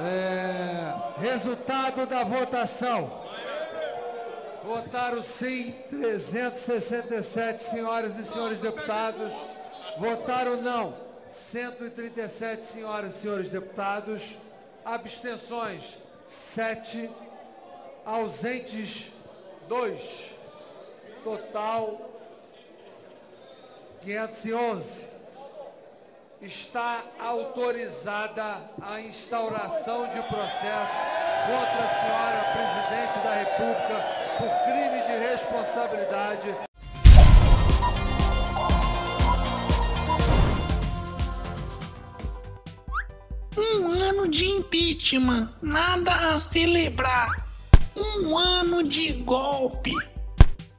É, resultado da votação. Votaram sim 367 senhoras e senhores deputados. Votaram não 137 senhoras e senhores deputados. Abstenções 7. Ausentes 2. Total 511 está autorizada a instauração de processo contra a senhora presidente da República por crime de responsabilidade. Um ano de impeachment, nada a celebrar. Um ano de golpe.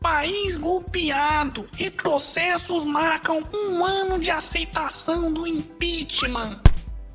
País golpeado. Retrocessos marcam um ano de aceitação do impeachment.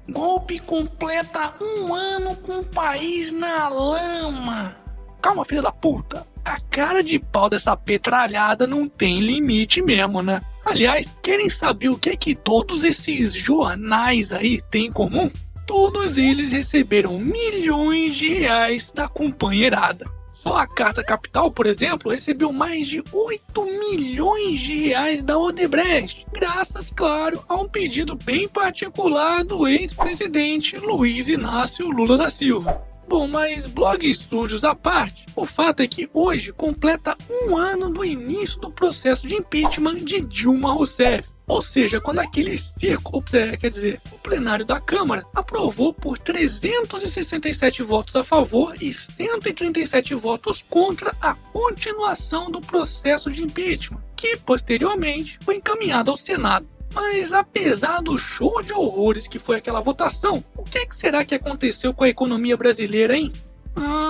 Golpe completa um ano com o país na lama. Calma, filha da puta. A cara de pau dessa petralhada não tem limite mesmo, né? Aliás, querem saber o que é que todos esses jornais aí têm em comum? Todos eles receberam milhões de reais da companheirada. Só a Carta Capital, por exemplo, recebeu mais de 8 milhões de reais da Odebrecht, graças, claro, a um pedido bem particular do ex-presidente Luiz Inácio Lula da Silva. Bom, mas blogs sujos à parte, o fato é que hoje completa um ano do início do processo de impeachment de Dilma Rousseff. Ou seja, quando aquele circo, quer dizer, o plenário da Câmara aprovou por 367 votos a favor e 137 votos contra a continuação do processo de impeachment, que posteriormente foi encaminhado ao Senado. Mas apesar do show de horrores que foi aquela votação, o que, é que será que aconteceu com a economia brasileira, hein? Meu!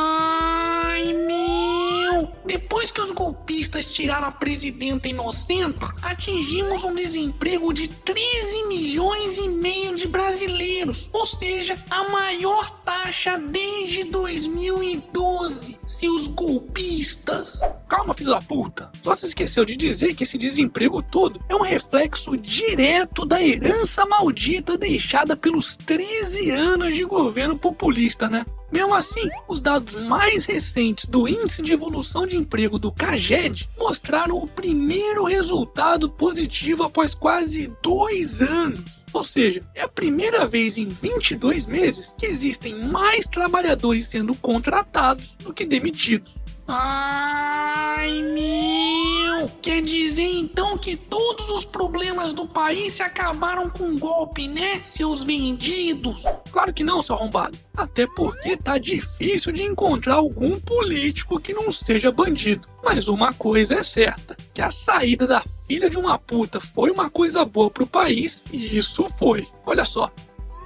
Depois que os golpistas tiraram a presidenta inocente, atingimos um desemprego de 13 milhões e meio de brasileiros, ou seja, a maior taxa desde 2012. Seus golpistas. Calma, filho da puta. Só se esqueceu de dizer que esse desemprego todo é um reflexo direto da herança maldita deixada pelos 13 anos de governo populista, né? Mesmo assim, os dados mais recentes do Índice de Evolução de Emprego do CAGED mostraram o primeiro resultado positivo após quase dois anos. Ou seja, é a primeira vez em 22 meses que existem mais trabalhadores sendo contratados do que demitidos. Ai! Quer dizer então que todos os problemas do país se acabaram com um golpe, né, seus vendidos? Claro que não, seu arrombado. Até porque tá difícil de encontrar algum político que não seja bandido. Mas uma coisa é certa: que a saída da filha de uma puta foi uma coisa boa pro país, e isso foi. Olha só,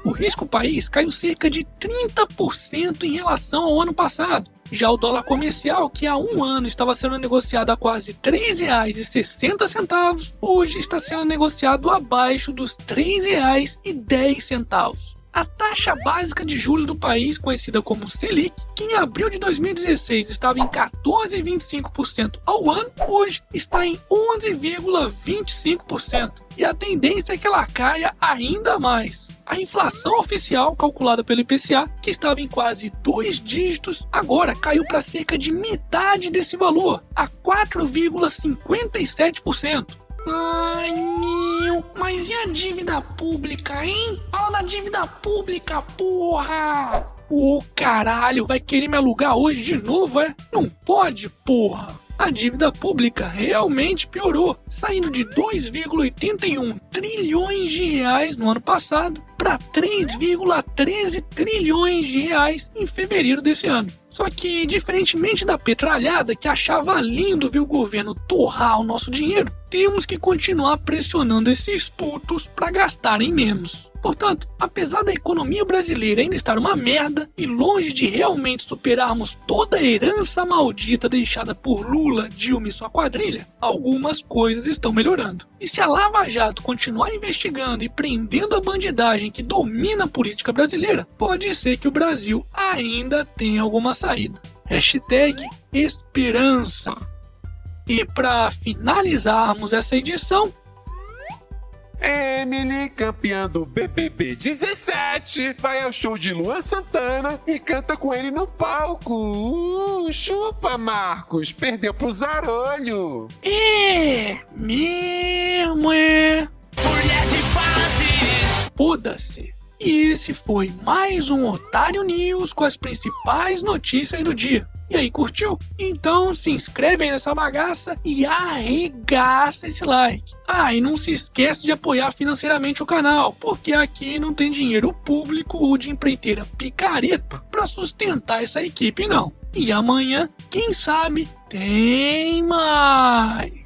o risco país caiu cerca de 30% em relação ao ano passado. Já o dólar comercial, que há um ano estava sendo negociado a quase R$ 3,60, hoje está sendo negociado abaixo dos R$ 3,10. A taxa básica de juros do país, conhecida como Selic, que em abril de 2016 estava em 14,25% ao ano, hoje está em 11,25%. E a tendência é que ela caia ainda mais. A inflação oficial, calculada pelo IPCA, que estava em quase dois dígitos, agora caiu para cerca de metade desse valor, a 4,57%. Ai, meu, mas e a dívida pública, hein? Fala da dívida pública, porra! Ô caralho, vai querer me alugar hoje de novo, é? Não fode, porra! A dívida pública realmente piorou, saindo de 2,81 trilhões de reais no ano passado para 3,13 trilhões de reais em fevereiro desse ano. Só que, diferentemente da petralhada que achava lindo ver o governo torrar o nosso dinheiro, temos que continuar pressionando esses putos para gastarem menos. Portanto, apesar da economia brasileira ainda estar uma merda e longe de realmente superarmos toda a herança maldita deixada por Lula, Dilma e sua quadrilha, algumas coisas estão melhorando. E se a Lava Jato continuar investigando e prendendo a bandidagem que domina a política brasileira, pode ser que o Brasil ainda tenha alguma saída. Hashtag esperança. E para finalizarmos essa edição, Emily, campeã do BBB 17, vai ao show de Luan Santana e canta com ele no palco. Uh, chupa, Marcos, perdeu pro Zarolho. É, mesmo é. Mulher de fases. Foda-se. E esse foi mais um Otário News com as principais notícias do dia. E aí, curtiu? Então se inscreve aí nessa bagaça e arregaça esse like. Ah, e não se esquece de apoiar financeiramente o canal, porque aqui não tem dinheiro público ou de empreiteira picareta para sustentar essa equipe não. E amanhã, quem sabe, tem mais.